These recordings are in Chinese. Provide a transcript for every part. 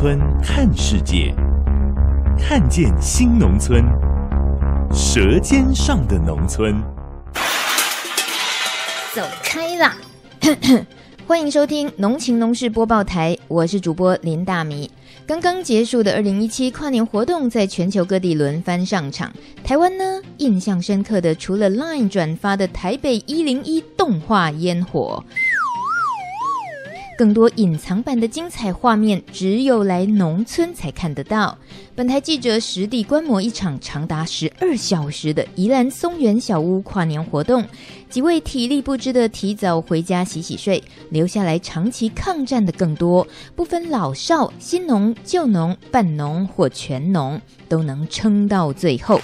村看世界，看见新农村，舌尖上的农村。走开啦！欢迎收听《农情农事播报台》，我是主播林大米。刚刚结束的二零一七跨年活动，在全球各地轮番上场。台湾呢，印象深刻的除了 LINE 转发的台北一零一动画烟火。更多隐藏版的精彩画面，只有来农村才看得到。本台记者实地观摩一场长达十二小时的宜兰松原小屋跨年活动，几位体力不支的提早回家洗洗睡，留下来长期抗战的更多。不分老少、新农、旧农、半农或全农，都能撑到最后。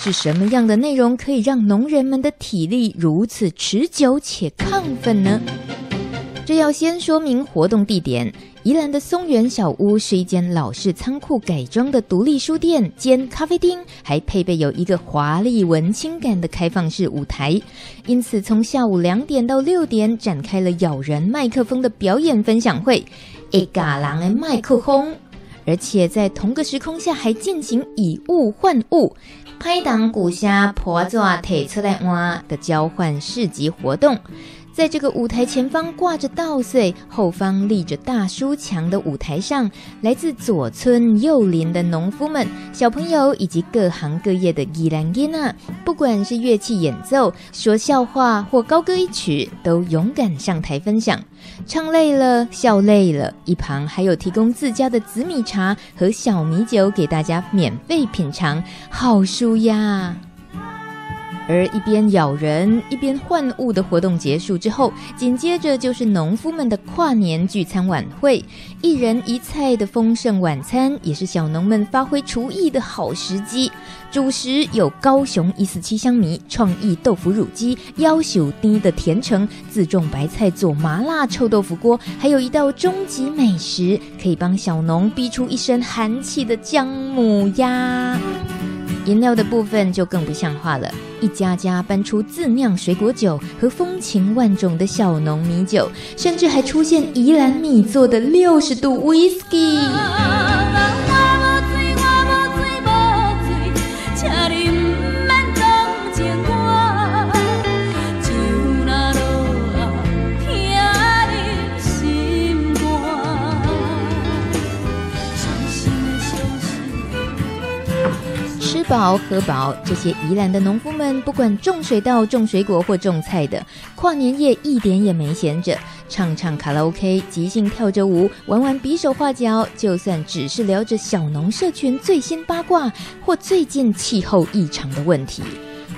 是什么样的内容可以让农人们的体力如此持久且亢奋呢？这要先说明活动地点，宜兰的松原小屋是一间老式仓库改装的独立书店兼咖啡厅，还配备有一个华丽文青感的开放式舞台，因此从下午两点到六点展开了咬人麦克风的表演分享会，一嘎狼的麦克风，而且在同个时空下还进行以物换物，拍档鼓虾婆抓提出来哇的交换市集活动。在这个舞台前方挂着稻穗，后方立着大书墙的舞台上，来自左村右邻的农夫们、小朋友以及各行各业的伊兰囡仔，不管是乐器演奏、说笑话或高歌一曲，都勇敢上台分享。唱累了，笑累了，一旁还有提供自家的紫米茶和小米酒给大家免费品尝，好舒压。而一边咬人一边换物的活动结束之后，紧接着就是农夫们的跨年聚餐晚会，一人一菜的丰盛晚餐，也是小农们发挥厨艺的好时机。主食有高雄一四七香米创意豆腐乳鸡、夭寿甜的甜橙、自种白菜做麻辣臭豆腐锅，还有一道终极美食，可以帮小农逼出一身寒气的姜母鸭。饮料的部分就更不像话了，一家家搬出自酿水果酒和风情万种的小农米酒，甚至还出现宜兰米做的六十度 whisky 饱喝饱，这些宜兰的农夫们，不管种水稻、种水果或种菜的，跨年夜一点也没闲着，唱唱卡拉 OK，即兴跳着舞，玩玩比手画脚，就算只是聊着小农社群最新八卦或最近气候异常的问题，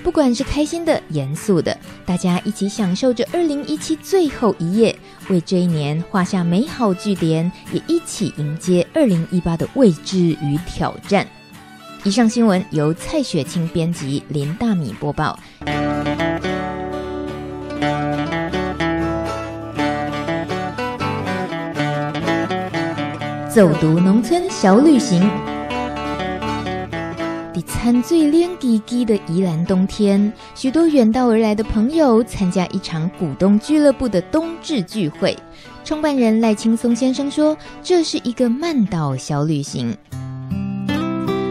不管是开心的、严肃的，大家一起享受着二零一七最后一夜，为这一年画下美好句点，也一起迎接二零一八的未知与挑战。以上新闻由蔡雪清编辑，林大米播报。走读农村小旅行，的餐最亮滴滴的宜兰冬天，许多远道而来的朋友参加一场股东俱乐部的冬至聚会。创办人赖青松先生说：“这是一个慢岛小旅行。”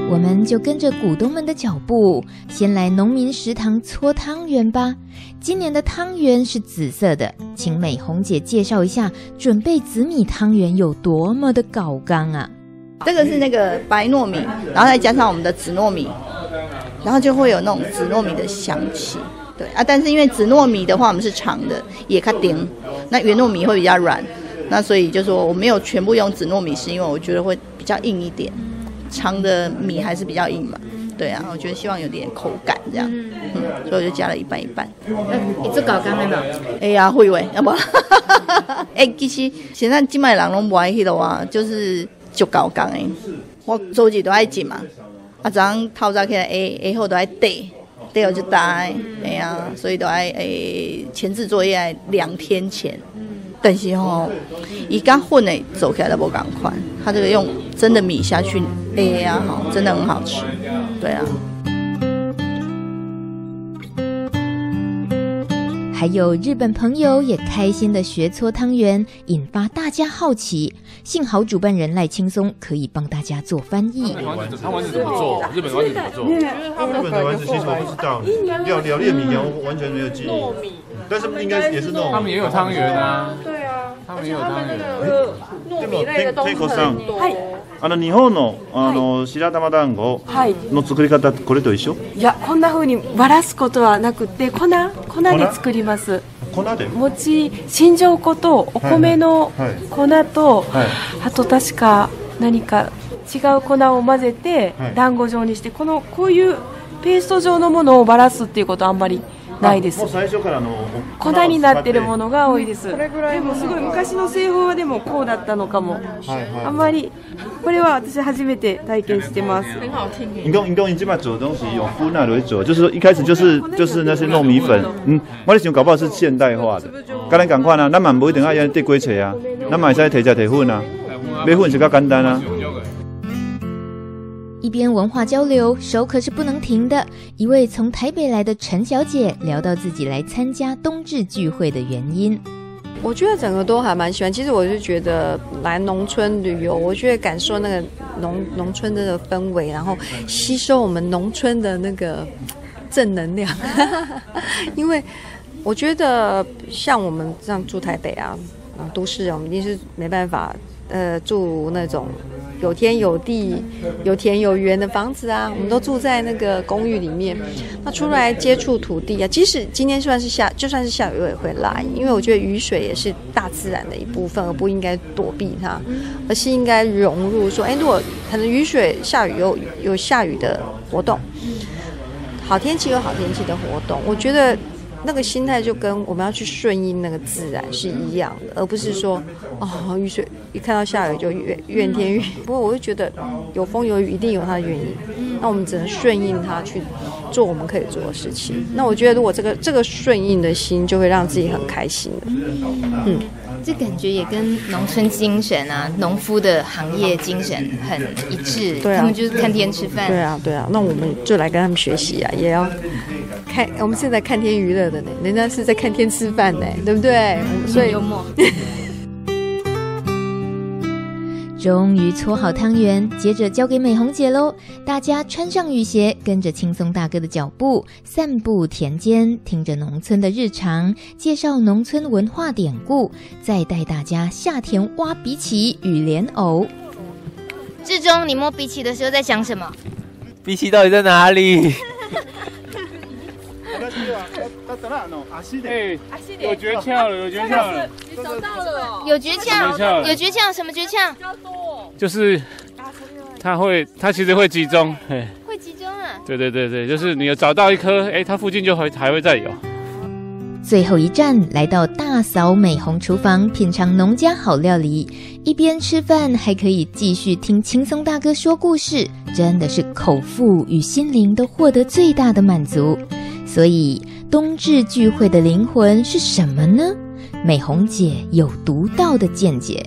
我们就跟着股东们的脚步，先来农民食堂搓汤圆吧。今年的汤圆是紫色的，请美红姐介绍一下，准备紫米汤圆有多么的搞刚啊！这个是那个白糯米，然后再加上我们的紫糯米，然后就会有那种紫糯米的香气。对啊，但是因为紫糯米的话，我们是长的，也卡丁，那圆糯米会比较软，那所以就说我没有全部用紫糯米，是因为我觉得会比较硬一点。长的米还是比较硬嘛，对啊，我觉得希望有点口感这样，嗯，所以我就加了一半一半。你做搞刚没有？哎呀，会喂，要不？哎、欸，其实现在金麦人拢不爱去的话，就是就搞讲诶。我周几都爱进嘛，啊，早上透早起来，哎哎后都爱带，带后就大，哎呀，所以都爱哎前置作业两天前。但是吼，伊刚混诶走起来都不赶快，他这个用真的米下去，哎呀，好，真的很好吃，对啊。还有日本朋友也开心的学搓汤圆，引发大家好奇。幸好主办人赖青松可以帮大家做翻译。他丸子怎么做？日本丸子怎么做？日本的丸子其实我不知道，料料理米我完全没有记忆。但是应该也是那种。他们也有汤圆啊。对啊，他们也有汤圆。糯米类的东西很多。あの日本のあの白玉団子の作り方これと一绪？いや、こんな风にばらすことはなくて粉粉で作ります。粉？で？饼新庄粉とお米の粉と、あと确か何か违う粉を混ぜて団子状にして、このこういうペースト状のものをばらすっていうことはあんまり。ないです。もう最初からの粉になってるものが多いです。それぐらいでもすごい昔の制法はでもこうだったのかも。はいはい、あんまりこれは私初めて体験してます。你讲你讲你这边做的东西用粉来来做，就是说一开始就是就是那些糯米粉，嗯，我哋想搞不好是现代化的。跟咱讲看啊，咱嘛不一定要用地瓜切啊，咱嘛会使摕只摕粉啊，买粉是较简单啊。一边文化交流，手可是不能停的。一位从台北来的陈小姐聊到自己来参加冬至聚会的原因。我觉得整个都还蛮喜欢。其实我就觉得来农村旅游，我觉得感受那个农农村的氛围，然后吸收我们农村的那个正能量。因为我觉得像我们这样住台北啊，啊都市人，我们一定是没办法，呃，住那种。有天有地、有田有园的房子啊，我们都住在那个公寓里面。那出来接触土地啊，即使今天算是下，就算是下雨我也会来，因为我觉得雨水也是大自然的一部分，而不应该躲避它，而是应该融入。说，哎，如果可能雨水下雨有有下雨的活动，好天气有好天气的活动，我觉得。那个心态就跟我们要去顺应那个自然是一样的，而不是说哦，雨水一看到下雨就怨怨天怨。不过我就觉得有风有雨一定有它的原因，那我们只能顺应它去做我们可以做的事情。那我觉得如果这个这个顺应的心，就会让自己很开心的。嗯。这感觉也跟农村精神啊，农夫的行业精神很一致。对啊，他们就是看天吃饭。对啊，对啊，那我们就来跟他们学习啊，也要看。我们现在看天娱乐的呢，人家是在看天吃饭呢，对不对？所以幽默。终于搓好汤圆，接着交给美红姐喽。大家穿上雨鞋，跟着轻松大哥的脚步，散步田间，听着农村的日常，介绍农村文化典故，再带大家下田挖荸荠与莲藕。志忠，你摸荸荠的时候在想什么？荸荠到底在哪里？哎，有诀窍了，有诀窍了，你找到了，有诀窍，有诀窍，什么诀窍？就是它会，它其实会集中，哎，会集中啊？对对对对，就是你有找到一颗，哎，它附近就会还会再有。最后一站来到大嫂美红厨房，品尝农家好料理，一边吃饭还可以继续听轻松大哥说故事，真的是口腹与心灵都获得最大的满足。所以冬至聚会的灵魂是什么呢？美红姐有独到的见解。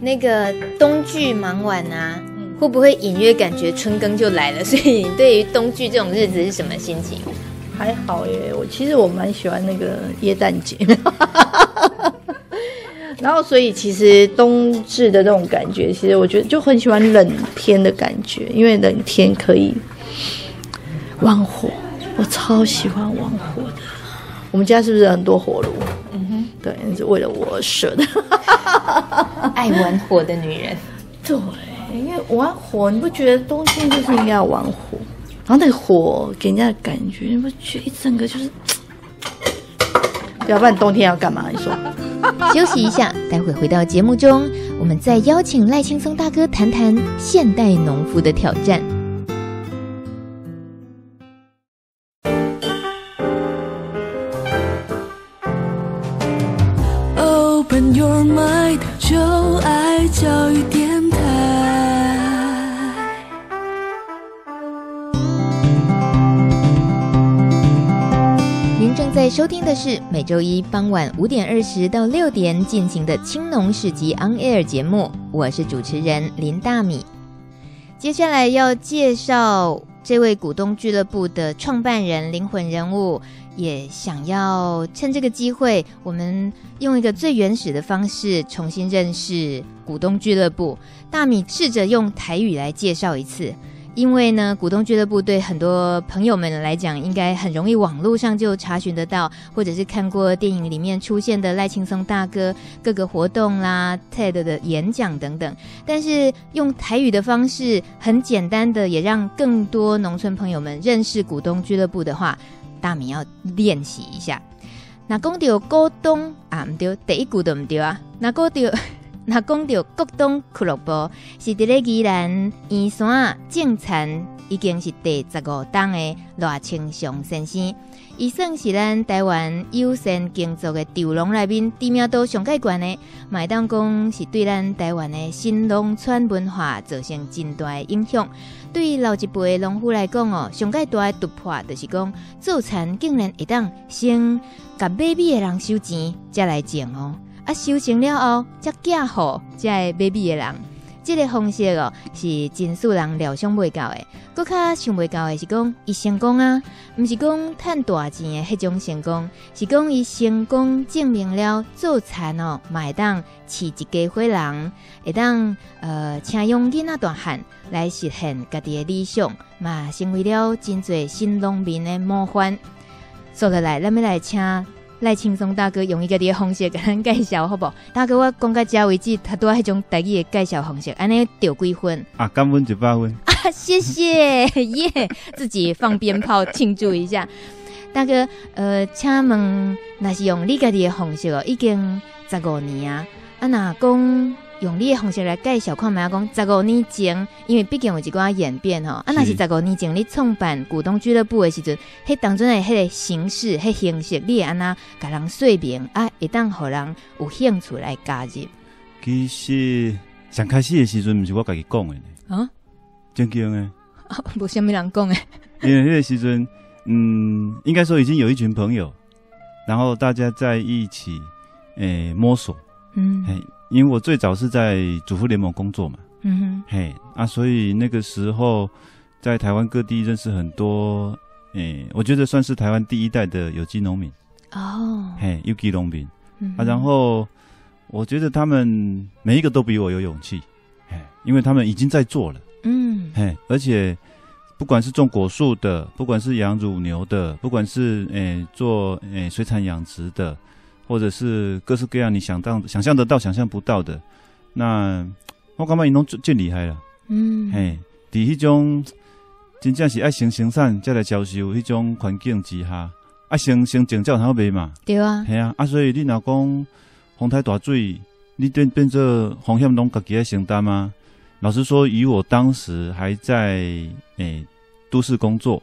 那个冬至忙完啊，会不会隐约感觉春耕就来了？所以你对于冬至这种日子是什么心情？还好耶，我其实我蛮喜欢那个耶诞节。然后，所以其实冬至的那种感觉，其实我觉得就很喜欢冷天的感觉，因为冷天可以玩火。我超喜欢玩火的，我们家是不是很多火炉？嗯哼，对，是为了我而设的。爱玩火的女人，对，因为玩火，你不觉得冬天就是应该要玩火？然后那个火给人家的感觉，你不觉得一整个就是？要不然冬天要干嘛？你说？休息一下，待会回到节目中，我们再邀请赖青松大哥谈谈现代农夫的挑战。收听的是每周一傍晚五点二十到六点进行的青农市集 On Air 节目，我是主持人林大米。接下来要介绍这位股东俱乐部的创办人、灵魂人物，也想要趁这个机会，我们用一个最原始的方式重新认识股东俱乐部。大米试着用台语来介绍一次。因为呢，股东俱乐部对很多朋友们来讲，应该很容易网络上就查询得到，或者是看过电影里面出现的赖青松大哥各个活动啦、TED 的演讲等等。但是用台语的方式，很简单的，也让更多农村朋友们认识股东俱乐部的话，大米要练习一下。那讲到股东啊，唔对，第一股都唔对啊，那讲到。那讲到股东俱乐部是伫咧宜兰员山种田已经是第十五档的赖清祥先生，伊算是咱台湾优先耕作的稻农内面知名度上盖悬的，麦当讲是对咱台湾的新农村文化造成真大的影响。对老一辈的农夫来讲哦，上盖大的突破就是讲做田竟然会当先甲买米的人收钱，再来种哦。啊，收成了后，才嫁好，才会买米的人，这个方式哦，是真数人料想未到的。佫较想未到的是讲，伊成功啊，毋是讲趁大钱的迄种成功，是讲伊成功证明了做田哦，会当饲一家伙人，会当呃，请用囡仔大汉来实现家己的理想，嘛，成为了真侪新农民的模范。说落来，咱们来请。赖青松大哥用一个的方式甲咱介绍，好不好？大哥，我讲到遮为止，他都要迄种台语的介绍方式，安尼得几分？啊，感恩一百分啊！谢谢 耶，yeah, 自己放鞭炮庆祝一下。大哥，呃，请问那是用你家己的方式哦，已经十五年啊，啊那讲。用你的方式来介绍，看卖讲十五年前，因为毕竟有一寡演变吼。啊，若是十五年前你创办股东俱乐部的时阵，迄当中的迄个形式、迄形式，你会安那甲人说明啊，会当互人有兴趣来加入。其实上开始的时阵，毋是我家己讲的呢。啊，真经诶，无虾米人讲诶。因为迄个时阵，嗯，应该说已经有一群朋友，然后大家在一起诶、欸、摸索，嗯，嘿。因为我最早是在主妇联盟工作嘛，嗯哼，嘿啊，所以那个时候在台湾各地认识很多，诶、欸，我觉得算是台湾第一代的有机农民。哦，嘿，有机农民，嗯、啊，然后我觉得他们每一个都比我有勇气，嘿，因为他们已经在做了，嗯，嘿，而且不管是种果树的，不管是养乳牛的，不管是诶、欸、做诶、欸、水产养殖的。或者是各式各样你想到、想象得到、想象不到的，那我感觉伊拢最最厉害了。嗯，嘿，在迄种真正是爱先生产再来销售迄种环境之下，爱先先种才有通卖嘛。对啊，系啊，啊，所以你若讲风台大水，你变变做风险拢家己来承担吗？老实说，以我当时还在诶、欸、都市工作，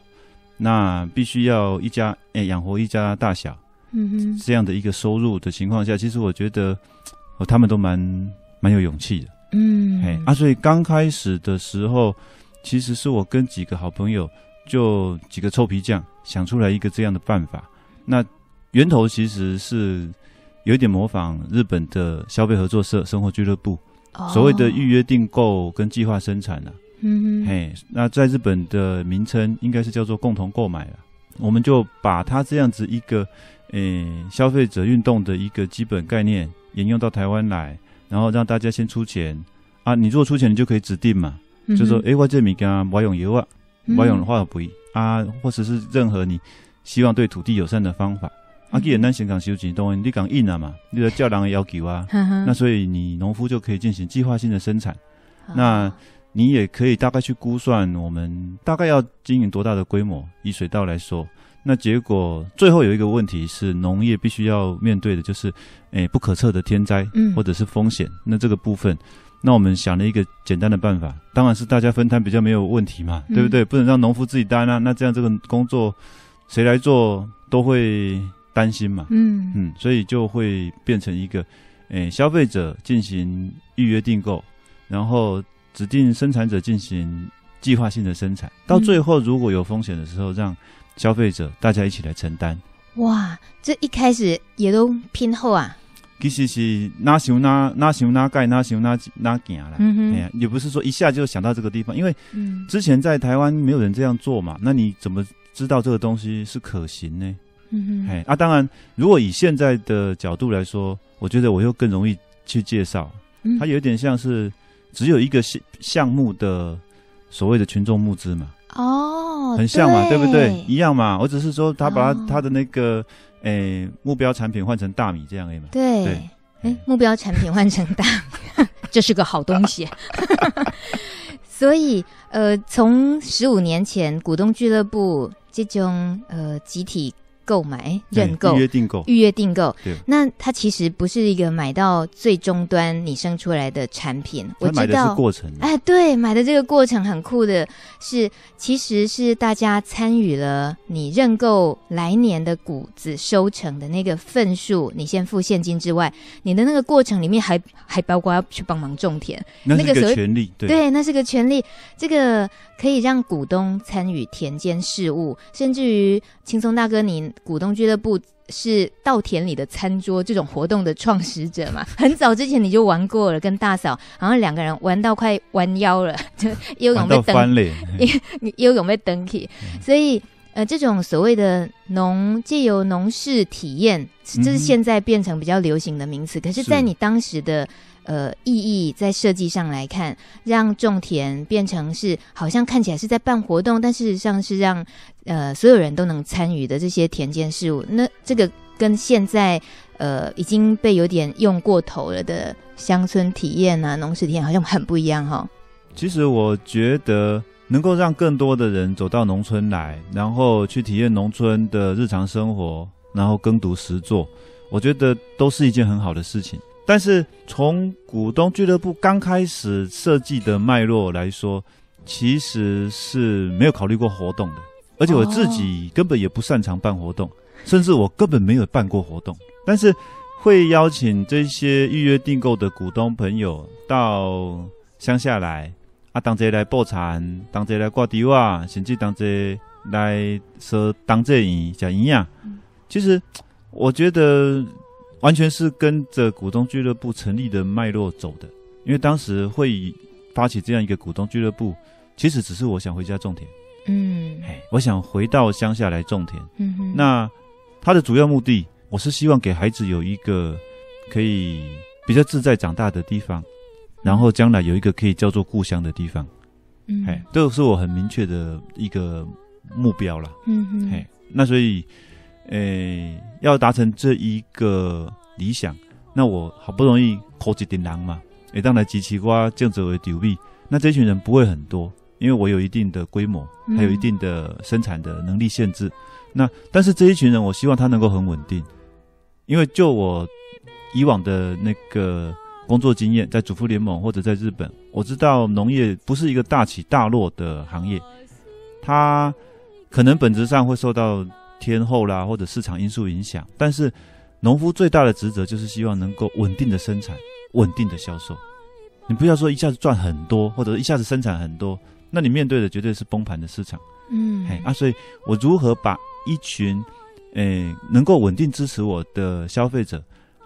那必须要一家诶养、欸、活一家大小。嗯哼，这样的一个收入的情况下，其实我觉得，哦，他们都蛮蛮有勇气的。嗯，哎，啊，所以刚开始的时候，其实是我跟几个好朋友，就几个臭皮匠想出来一个这样的办法。那源头其实是有一点模仿日本的消费合作社生活俱乐部，哦、所谓的预约订购跟计划生产了、啊。嗯哼，嘿，那在日本的名称应该是叫做共同购买了。我们就把它这样子一个。诶、欸，消费者运动的一个基本概念沿用到台湾来，然后让大家先出钱啊。你如果出钱，你就可以指定嘛，嗯、就说诶、欸，我这米干我用油啊，我用的话不会啊，或者是任何你希望对土地友善的方法、嗯、啊。既然咱先讲收钱，当然你讲硬了嘛，你的叫人的要求啊，嗯、那所以你农夫就可以进行计划性的生产。嗯、那你也可以大概去估算，我们大概要经营多大的规模，以水稻来说。那结果最后有一个问题是农业必须要面对的，就是诶、欸、不可测的天灾，嗯或者是风险。嗯、那这个部分，那我们想了一个简单的办法，当然是大家分摊比较没有问题嘛，嗯、对不对？不能让农夫自己担啊，那这样这个工作谁来做都会担心嘛。嗯嗯，所以就会变成一个诶、诶消费者进行预约订购，然后指定生产者进行计划性的生产，到最后如果有风险的时候，让消费者大家一起来承担。哇，这一开始也都拼后啊！其实是哪想哪哪想哪盖哪想哪哪行啦。嗯哼，哎呀，也不是说一下就想到这个地方，因为之前在台湾没有人这样做嘛，那你怎么知道这个东西是可行呢？嗯哼，哎啊，当然，如果以现在的角度来说，我觉得我又更容易去介绍，它有点像是只有一个项项目的所谓的群众募资嘛。哦，很像嘛，对，对不对？一样嘛。我只是说他把他、哦、他的那个。诶、欸，目标产品换成大米这样而已嘛？对，哎、欸，目标产品换成大米，这是个好东西。所以，呃，从十五年前股东俱乐部这种呃集体。购买、认购、预约订购、预约订购，对，那它其实不是一个买到最终端你生出来的产品。我知道。过程，哎，对，买的这个过程很酷的是，其实是大家参与了你认购来年的谷子收成的那个份数，你先付现金之外，你的那个过程里面还还包括要去帮忙种田，那是个权利，对，对，那是个权利，这个可以让股东参与田间事务，甚至于轻松大哥您。股东俱乐部是稻田里的餐桌这种活动的创始者嘛？很早之前你就玩过了，跟大嫂，然后两个人玩到快弯腰了，就游泳被登，游泳被登起。所以呃，这种所谓的农借由农事体验，这是现在变成比较流行的名词。可是，在你当时的。呃，意义在设计上来看，让种田变成是好像看起来是在办活动，但事实上是让呃所有人都能参与的这些田间事务。那这个跟现在呃已经被有点用过头了的乡村体验啊、农事体验好像很不一样哈。其实我觉得能够让更多的人走到农村来，然后去体验农村的日常生活，然后耕读实作，我觉得都是一件很好的事情。但是从股东俱乐部刚开始设计的脉络来说，其实是没有考虑过活动的，而且我自己根本也不擅长办活动，甚至我根本没有办过活动。但是会邀请这些预约订购的股东朋友到乡下来啊，当这来报产，当这来挂地瓦，甚至当这来说当这营讲营养。其实我觉得。完全是跟着股东俱乐部成立的脉络走的，因为当时会发起这样一个股东俱乐部，其实只是我想回家种田，嗯，哎，我想回到乡下来种田，嗯哼，那他的主要目的，我是希望给孩子有一个可以比较自在长大的地方，然后将来有一个可以叫做故乡的地方，嗯，哎，这是我很明确的一个目标了，嗯哼，哎，那所以。诶、欸，要达成这一个理想，那我好不容易扣一点人嘛，也当来集齐瓜这样子为丢币。那这群人不会很多，因为我有一定的规模，还有一定的生产的能力限制。嗯、那但是这一群人，我希望他能够很稳定，因为就我以往的那个工作经验，在主妇联盟或者在日本，我知道农业不是一个大起大落的行业，它可能本质上会受到。天候啦，或者市场因素影响，但是农夫最大的职责就是希望能够稳定的生产，稳定的销售。你不要说一下子赚很多，或者一下子生产很多，那你面对的绝对是崩盘的市场。嗯，哎啊，所以我如何把一群诶、欸、能够稳定支持我的消费者，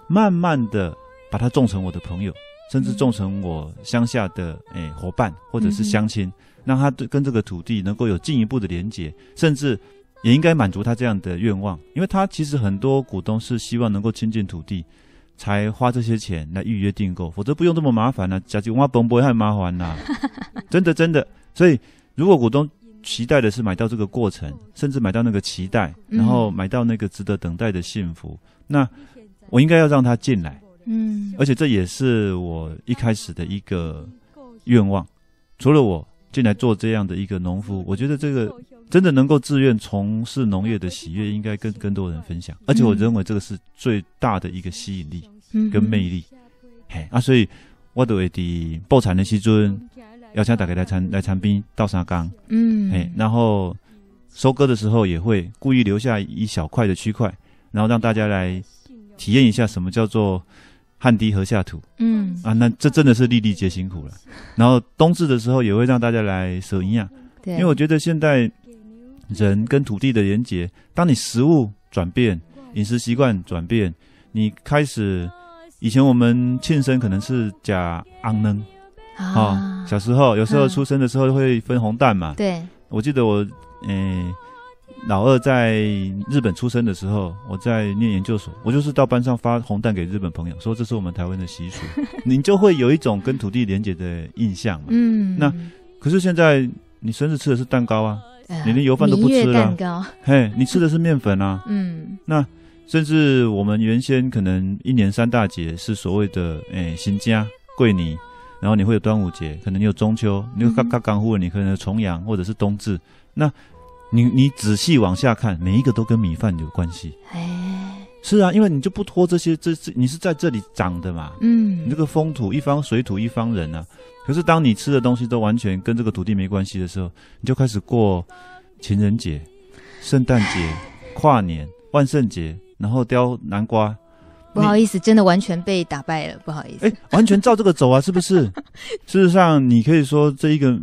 慢慢的把他种成我的朋友，甚至种成我乡下的诶、欸、伙伴或者是乡亲，嗯、让他对跟这个土地能够有进一步的连结，甚至。也应该满足他这样的愿望，因为他其实很多股东是希望能够亲近土地，才花这些钱来预约订购，否则不用这么麻烦了、啊。假如我本不会太麻烦呐，真的真的。所以如果股东期待的是买到这个过程，甚至买到那个期待，然后买到那个值得等待的幸福，嗯、那我应该要让他进来。嗯，而且这也是我一开始的一个愿望。除了我进来做这样的一个农夫，我觉得这个。真的能够自愿从事农业的喜悦，应该跟更多人分享。而且我认为这个是最大的一个吸引力跟魅力。嗯、嘿啊，所以我都会在报产的时阵，邀请大家来参来参边倒沙缸。嗯，嘿，然后收割的时候也会故意留下一小块的区块，然后让大家来体验一下什么叫做汗滴禾下土，嗯。啊，那这真的是粒粒皆辛苦了。然后冬至的时候也会让大家来舍营养，对，因为我觉得现在人跟土地的连结，当你食物转变、饮食习惯转变，你开始以前我们庆生可能是假昂能。啊、哦，小时候有时候出生的时候会分红蛋嘛，对，我记得我诶。欸老二在日本出生的时候，我在念研究所，我就是到班上发红蛋给日本朋友，说这是我们台湾的习俗，你就会有一种跟土地连结的印象嘛。嗯，那可是现在你生日吃的是蛋糕啊，呃、你连油饭都不吃了，蛋糕，嘿，你吃的是面粉啊。嗯，那甚至我们原先可能一年三大节是所谓的诶新家桂林，然后你会有端午节，可能你有中秋，你有刚刚刚户，你可能有重阳或者是冬至，那。你你仔细往下看，每一个都跟米饭有关系。哎，是啊，因为你就不拖这些，这这你是在这里长的嘛。嗯，你这个风土一方水土一方人啊。可是当你吃的东西都完全跟这个土地没关系的时候，你就开始过情人节、圣诞节、跨年、万圣节，然后雕南瓜。不好意思，真的完全被打败了，不好意思。哎，完全照这个走啊，是不是？事实上，你可以说这一个。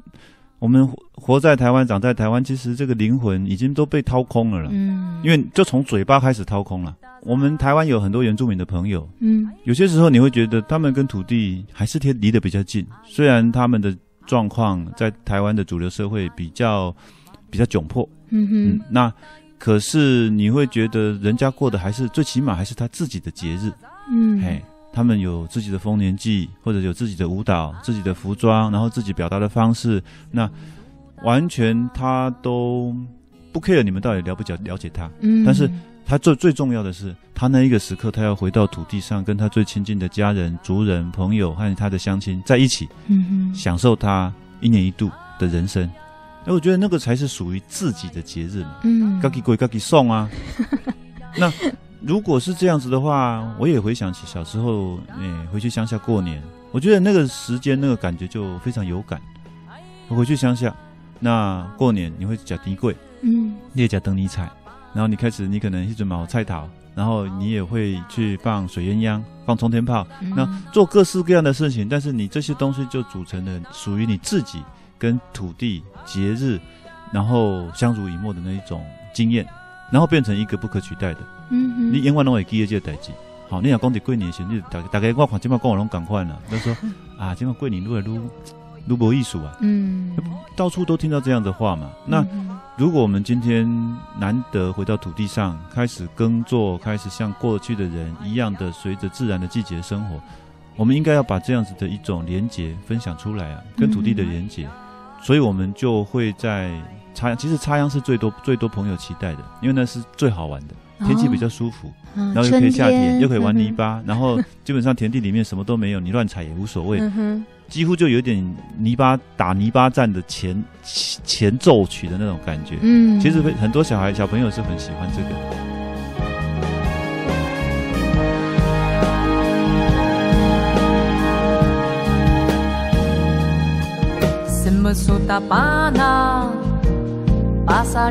我们活在台湾，长在台湾，其实这个灵魂已经都被掏空了了。嗯，因为就从嘴巴开始掏空了。我们台湾有很多原住民的朋友，嗯，有些时候你会觉得他们跟土地还是贴离得比较近，虽然他们的状况在台湾的主流社会比较比较窘迫，嗯哼，嗯，那可是你会觉得人家过的还是最起码还是他自己的节日，嗯，嘿。他们有自己的丰年祭，或者有自己的舞蹈、自己的服装，然后自己表达的方式，那完全他都不 care 你们到底了不了了解他。嗯，但是他最最重要的是，他那一个时刻，他要回到土地上，跟他最亲近的家人、族人、朋友和他的乡亲在一起，嗯哼，享受他一年一度的人生。那我觉得那个才是属于自己的节日嘛。嗯，自己过，自己送啊。那。如果是这样子的话，我也回想起小时候，哎、欸，回去乡下过年，我觉得那个时间那个感觉就非常有感。我回去乡下，那过年你会吃甜粿，嗯，你也吃灯泥菜，然后你开始你可能一直买菜桃，然后你也会去放水鸳鸯、放冲天炮，嗯、那做各式各样的事情。但是你这些东西就组成了属于你自己跟土地节日，然后相濡以沫的那一种经验，然后变成一个不可取代的。嗯，你永远拢会记得这个代志。好，你若讲起过年时，你大大概我看今麦讲我拢共款啦。他说啊，今麦过年愈来愈愈无艺术啊。嗯，到处都听到这样的话嘛。那如果我们今天难得回到土地上，开始耕作，开始像过去的人一样的随着自然的季节生活，我们应该要把这样子的一种连结分享出来啊，跟土地的连结。所以我们就会在插秧，其实插秧是最多最多朋友期待的，因为那是最好玩的。天气比较舒服，哦、然后又可以下田，又可以玩泥巴，嗯、然后基本上田地里面什么都没有，你乱踩也无所谓，嗯、几乎就有点泥巴打泥巴战的前前奏曲的那种感觉。嗯，其实很多小孩小朋友是很喜欢这个。嗯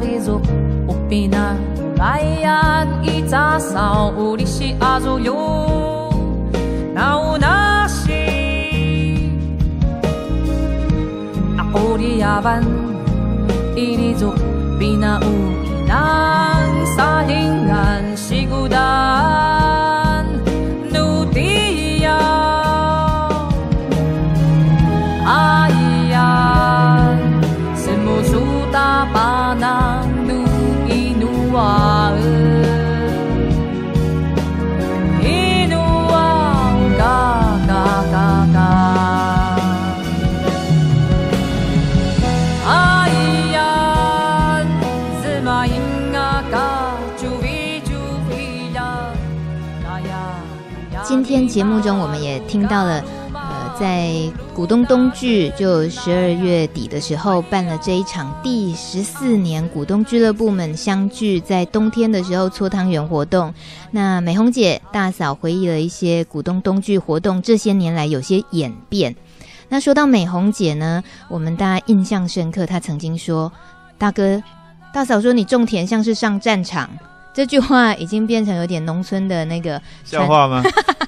Bayan ita sa ulisi azuyo Naunasi Akoriyaban Inizo pinauinan Sa hingan sigudan 节目中，我们也听到了，呃，在股东冬聚，就十二月底的时候办了这一场第十四年股东俱乐部们相聚在冬天的时候搓汤圆活动。那美红姐大嫂回忆了一些股东冬聚活动这些年来有些演变。那说到美红姐呢，我们大家印象深刻，她曾经说：“大哥，大嫂说你种田像是上战场。”这句话已经变成有点农村的那个笑话吗？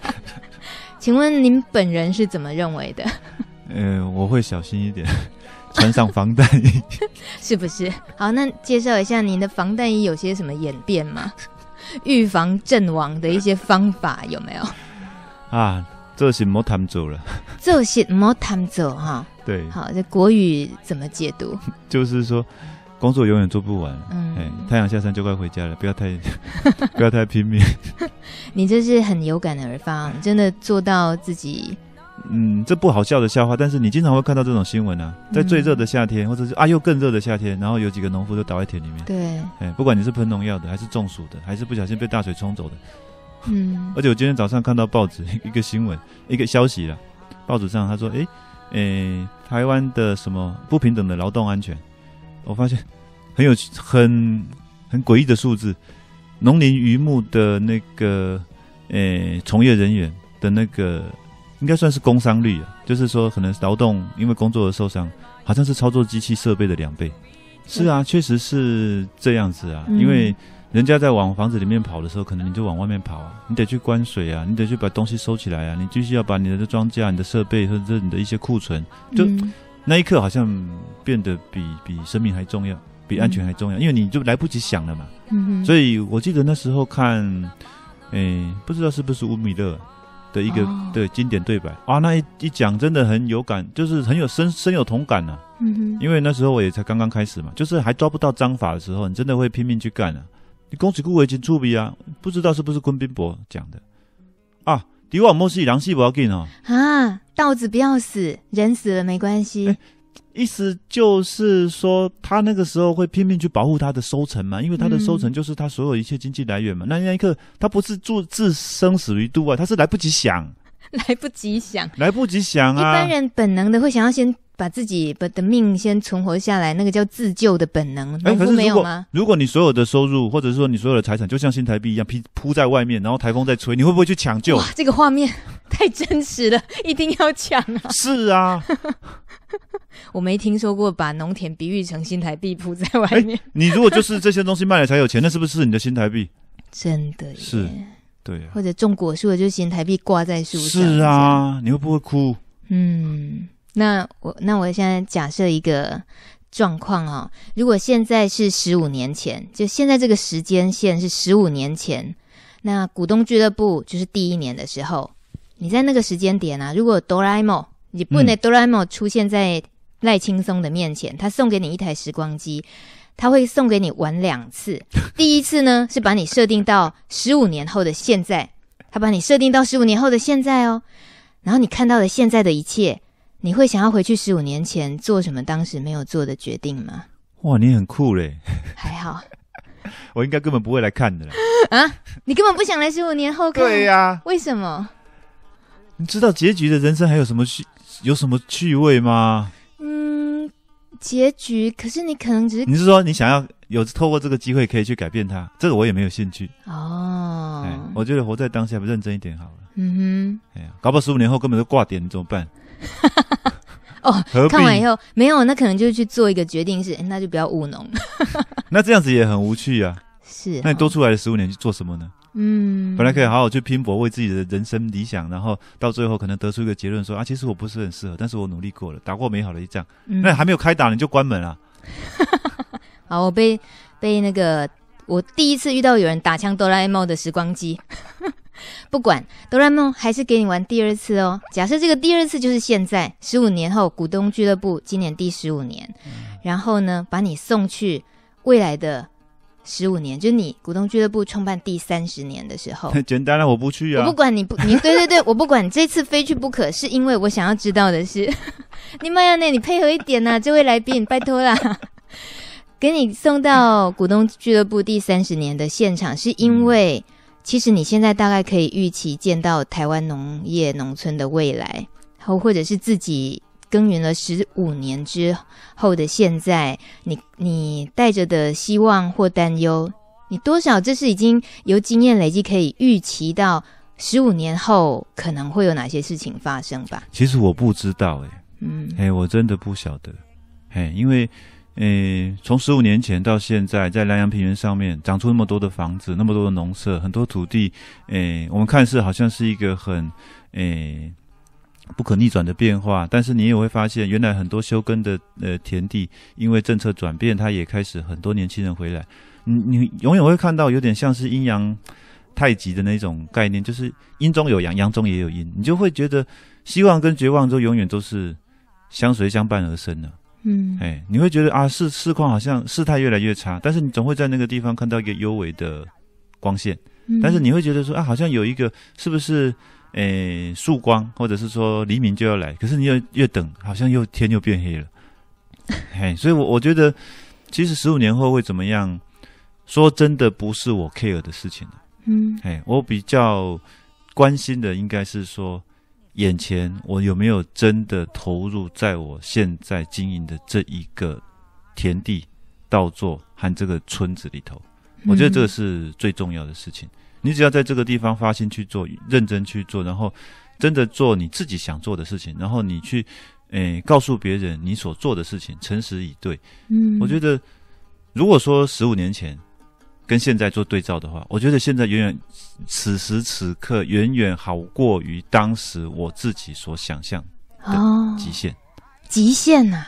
请问您本人是怎么认为的？呃，我会小心一点，穿上防弹衣，是不是？好，那介绍一下您的防弹衣有些什么演变吗？预防阵亡的一些方法有没有？啊，这些莫谈走了，这些莫谈走哈。对，好，这国语怎么解读？就是说，工作永远做不完。嗯，哎，太阳下山就快回家了，不要太 不要太拼命。你这是很有感而发，真的做到自己。嗯，这不好笑的笑话，但是你经常会看到这种新闻啊，在最热的夏天，或者是啊又更热的夏天，然后有几个农夫就倒在田里面。对，哎，不管你是喷农药的，还是中暑的，还是不小心被大水冲走的。嗯，而且我今天早上看到报纸一个新闻，一个消息了，报纸上他说，哎，哎，台湾的什么不平等的劳动安全，我发现很有很很诡异的数字，农林渔牧的那个，诶，从业人员的那个。应该算是工伤率啊，就是说可能劳动因为工作而受伤，好像是操作机器设备的两倍。是啊，确实是这样子啊。因为人家在往房子里面跑的时候，可能你就往外面跑啊，你得去关水啊，你得去把东西收起来啊，你继续要把你的庄稼、你的设备或者你的一些库存，就那一刻好像变得比比生命还重要，比安全还重要，因为你就来不及想了嘛。嗯，所以我记得那时候看，诶，不知道是不是乌米勒。的一个的经典对白啊，那一一讲真的很有感，就是很有深深有同感呐、啊。嗯哼，因为那时候我也才刚刚开始嘛，就是还抓不到章法的时候，你真的会拼命去干啊。你恭喜顾维金出笔啊，不知道是不是昆宾博讲的啊？迪瓦莫西狼死不要紧哦。啊，稻子不要死，人死了没关系。欸意思就是说，他那个时候会拼命去保护他的收成嘛，因为他的收成就是他所有一切经济来源嘛。嗯、那那一刻，他不是注置生死于度外，他是来不及想，来不及想，来不及想啊！一般人本能的会想要先把自己把的命先存活下来，那个叫自救的本能。农夫没有吗？欸、如果你所有的收入，或者是说你所有的财产，就像新台币一样铺铺在外面，然后台风在吹，你会不会去抢救？哇，这个画面太真实了，一定要抢啊！是啊。我没听说过把农田比喻成新台币铺在外面。你如果就是这些东西卖了才有钱，那是不是你的新台币？真的是，对啊。或者种果树的，就是新台币挂在树上。是啊，你会不会哭？嗯，那我那我现在假设一个状况啊，如果现在是十五年前，就现在这个时间线是十五年前，那股东俱乐部就是第一年的时候，你在那个时间点啊，如果哆啦 A 梦。你不能哆啦 A 梦出现在赖青松的面前，他送给你一台时光机，他会送给你玩两次。第一次呢是把你设定到十五年后的现在，他把你设定到十五年后的现在哦，然后你看到了现在的一切，你会想要回去十五年前做什么当时没有做的决定吗？哇，你很酷嘞！还好，我应该根本不会来看的啦。啊，你根本不想来十五年后看？对呀、啊，为什么？你知道结局的人生还有什么趣？有什么趣味吗？嗯，结局。可是你可能只是……你是说你想要有透过这个机会可以去改变他？这个我也没有兴趣哦。哎，我觉得活在当下，认真一点好了。嗯哼。哎呀，搞不好十五年后根本就挂点，你怎么办？哦，看完以后没有，那可能就去做一个决定是，是那就不要务农。那这样子也很无趣啊。是。那你多出来的十五年去做什么呢？嗯，本来可以好好去拼搏，为自己的人生理想，然后到最后可能得出一个结论说啊，其实我不是很适合，但是我努力过了，打过美好的一仗。嗯、那还没有开打你就关门了。好，我被被那个我第一次遇到有人打枪哆啦 A 梦的时光机，不管哆啦 A 梦还是给你玩第二次哦。假设这个第二次就是现在十五年后股东俱乐部今年第十五年，嗯、然后呢把你送去未来的。十五年，就是你股东俱乐部创办第三十年的时候。简单了，我不去啊！我不管你不，你对对对，我不管你这次非去不可，是因为我想要知道的是，你妈呀，那你配合一点呐、啊，这位来宾，拜托啦，给你送到股东俱乐部第三十年的现场，是因为其实你现在大概可以预期见到台湾农业农村的未来，或或者是自己。耕耘了十五年之后的现在，你你带着的希望或担忧，你多少这是已经由经验累积，可以预期到十五年后可能会有哪些事情发生吧？其实我不知道、欸，诶，嗯，哎，我真的不晓得，哎，因为，诶，从十五年前到现在，在南阳平原上面长出那么多的房子，那么多的农舍，很多土地，诶，我们看似好像是一个很诶不可逆转的变化，但是你也会发现，原来很多休耕的呃田地，因为政策转变，它也开始很多年轻人回来。你你永远会看到有点像是阴阳太极的那种概念，就是阴中有阳，阳中也有阴，你就会觉得希望跟绝望都永远都是相随相伴而生的。嗯，哎，你会觉得啊，市市况好像事态越来越差，但是你总会在那个地方看到一个幽微的光线。嗯，但是你会觉得说啊，好像有一个是不是诶曙光，或者是说黎明就要来？可是你又越等，好像又天又变黑了。嘿，所以我我觉得，其实十五年后会怎么样？说真的，不是我 care 的事情。嗯，哎，我比较关心的应该是说。眼前我有没有真的投入在我现在经营的这一个田地、稻作和这个村子里头？我觉得这个是最重要的事情。你只要在这个地方发心去做，认真去做，然后真的做你自己想做的事情，然后你去诶告诉别人你所做的事情，诚实以对。嗯，我觉得如果说十五年前。跟现在做对照的话，我觉得现在远远，此时此刻远远好过于当时我自己所想象的极限。哦、极限呐、啊！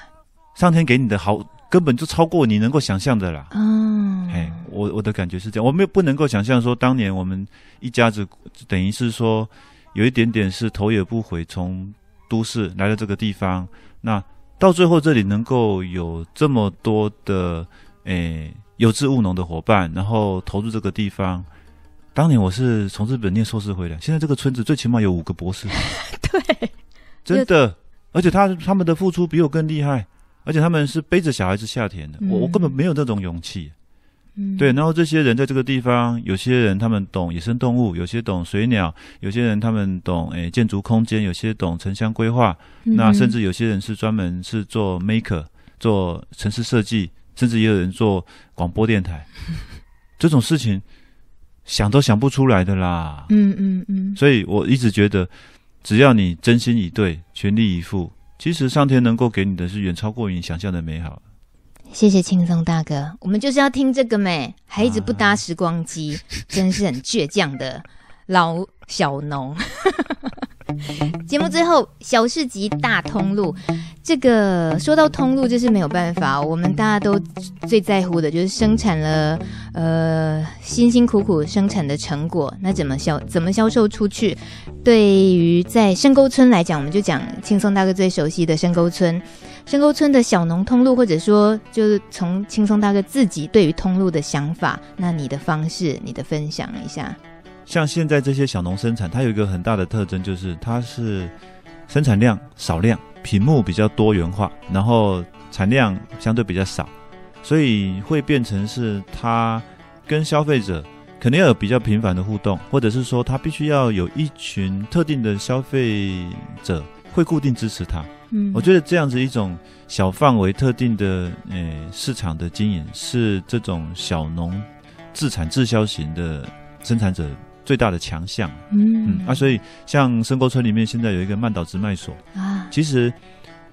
上天给你的好，根本就超过你能够想象的啦。嗯，嘿，我我的感觉是这样，我们不能够想象说，当年我们一家子等于是说有一点点是头也不回从都市来到这个地方，那到最后这里能够有这么多的诶。有志务农的伙伴，然后投入这个地方。当年我是从日本念硕士回来，现在这个村子最起码有五个博士。对，真的，而且他他们的付出比我更厉害，而且他们是背着小孩子下田的，嗯、我我根本没有那种勇气。嗯，对。然后这些人在这个地方，有些人他们懂野生动物，有些懂水鸟，有些人他们懂诶建筑空间，有些懂城乡规划，嗯、那甚至有些人是专门是做 maker，做城市设计。甚至也有人做广播电台，这种事情想都想不出来的啦。嗯嗯嗯。所以我一直觉得，只要你真心以对，全力以赴，其实上天能够给你的是远超过于你想象的美好。谢谢轻松大哥，我们就是要听这个没，还一直不搭时光机，啊、真是很倔强的老小农。节目最后，小市集大通路。这个说到通路，就是没有办法。我们大家都最在乎的就是生产了，呃，辛辛苦苦生产的成果，那怎么销怎么销售出去？对于在深沟村来讲，我们就讲轻松大哥最熟悉的深沟村。深沟村的小农通路，或者说，就是从轻松大哥自己对于通路的想法，那你的方式，你的分享一下。像现在这些小农生产，它有一个很大的特征，就是它是生产量少量，品目比较多元化，然后产量相对比较少，所以会变成是它跟消费者肯定要有比较频繁的互动，或者是说它必须要有一群特定的消费者会固定支持它。嗯，我觉得这样子一种小范围特定的呃市场的经营，是这种小农自产自销型的生产者。最大的强项，嗯嗯啊，所以像深沟村里面现在有一个曼岛直卖所啊，其实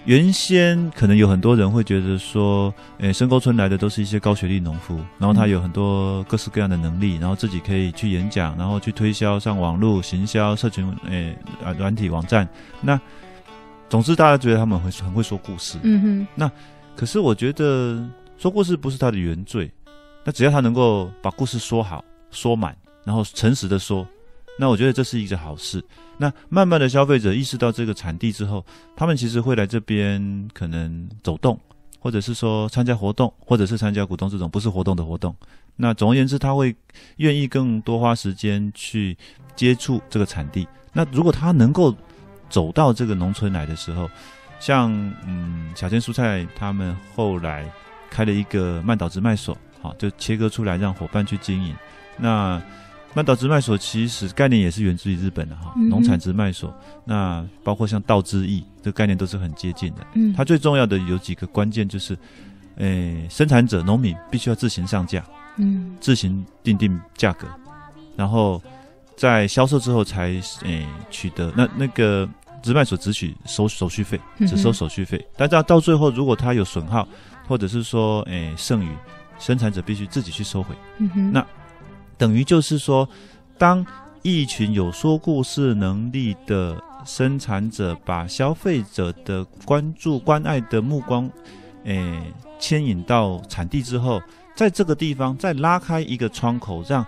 原先可能有很多人会觉得说，诶，深沟村来的都是一些高学历农夫，然后他有很多各式各样的能力，然后自己可以去演讲，然后去推销上网络行销、社群，诶啊软体网站。那总之大家觉得他们会很会说故事，嗯哼。那可是我觉得说故事不是他的原罪，那只要他能够把故事说好说满。然后诚实的说，那我觉得这是一个好事。那慢慢的消费者意识到这个产地之后，他们其实会来这边可能走动，或者是说参加活动，或者是参加股东这种不是活动的活动。那总而言之，他会愿意更多花时间去接触这个产地。那如果他能够走到这个农村来的时候，像嗯小间蔬菜他们后来开了一个慢岛直卖所，好就切割出来让伙伴去经营。那慢岛直卖所其实概念也是源自于日本的哈，农产直卖所。那包括像稻之役，这个概念都是很接近的。嗯，它最重要的有几个关键就是，诶、欸，生产者农民必须要自行上架，嗯，自行定定价格，然后在销售之后才诶、欸、取得。那那个直卖所只取收手续费，只收手续费。嗯、但到到最后，如果它有损耗，或者是说，诶、欸，剩余，生产者必须自己去收回。嗯、那等于就是说，当一群有说故事能力的生产者把消费者的关注、关爱的目光，诶、欸，牵引到产地之后，在这个地方再拉开一个窗口，让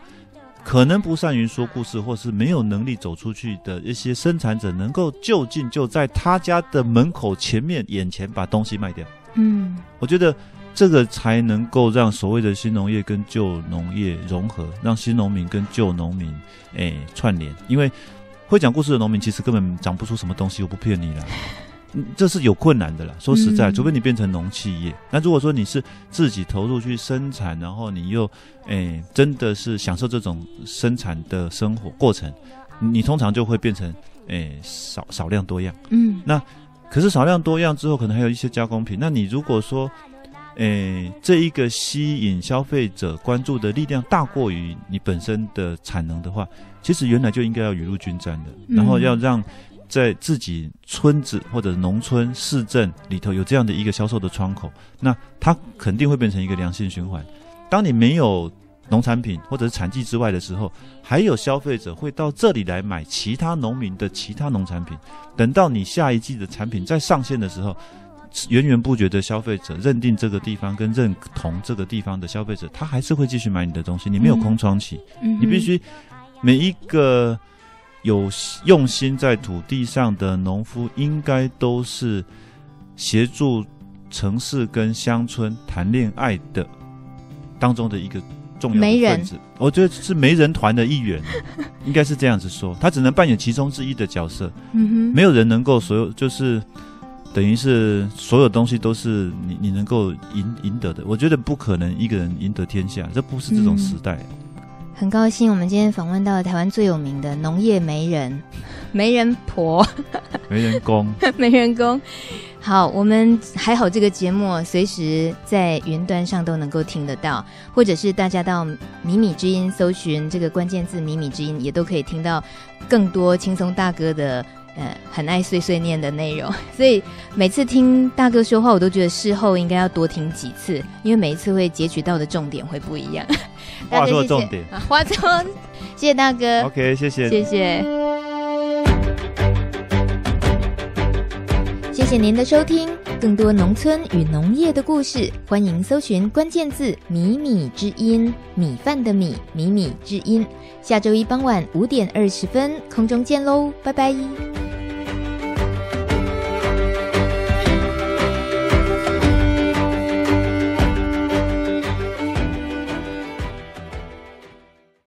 可能不善于说故事或是没有能力走出去的一些生产者，能够就近就在他家的门口前面、眼前把东西卖掉。嗯，我觉得这个才能够让所谓的新农业跟旧农业融合，让新农民跟旧农民诶串联。因为会讲故事的农民其实根本长不出什么东西，我不骗你了。这是有困难的啦，说实在，除非你变成农企业。那如果说你是自己投入去生产，然后你又，诶，真的是享受这种生产的生活过程，你通常就会变成，诶，少少量多样。嗯，那可是少量多样之后，可能还有一些加工品。那你如果说，诶，这一个吸引消费者关注的力量大过于你本身的产能的话，其实原来就应该要雨露均沾的，然后要让。在自己村子或者农村市镇里头有这样的一个销售的窗口，那它肯定会变成一个良性循环。当你没有农产品或者是产季之外的时候，还有消费者会到这里来买其他农民的其他农产品。等到你下一季的产品再上线的时候，源源不绝的消费者认定这个地方跟认同这个地方的消费者，他还是会继续买你的东西。你没有空窗期，嗯、你必须每一个。有用心在土地上的农夫，应该都是协助城市跟乡村谈恋爱的当中的一个重要的分子。我觉得是媒人团的一员，应该是这样子说。他只能扮演其中之一的角色。嗯哼，没有人能够所有，就是等于是所有东西都是你你能够赢赢得的。我觉得不可能一个人赢得天下，这不是这种时代。嗯很高兴，我们今天访问到了台湾最有名的农业媒人、媒人婆、媒人公、媒人公。好，我们还好，这个节目随时在云端上都能够听得到，或者是大家到米米之音搜寻这个关键字“米米之音”，也都可以听到更多轻松大哥的呃很爱碎碎念的内容。所以每次听大哥说话，我都觉得事后应该要多听几次，因为每一次会截取到的重点会不一样。话说重点，话说，谢谢大哥。OK，谢谢，谢谢，谢谢您的收听。更多农村与农业的故事，欢迎搜寻关键字“米米之音”，米饭的米，米米之音。下周一傍晚五点二十分，空中见喽，拜拜。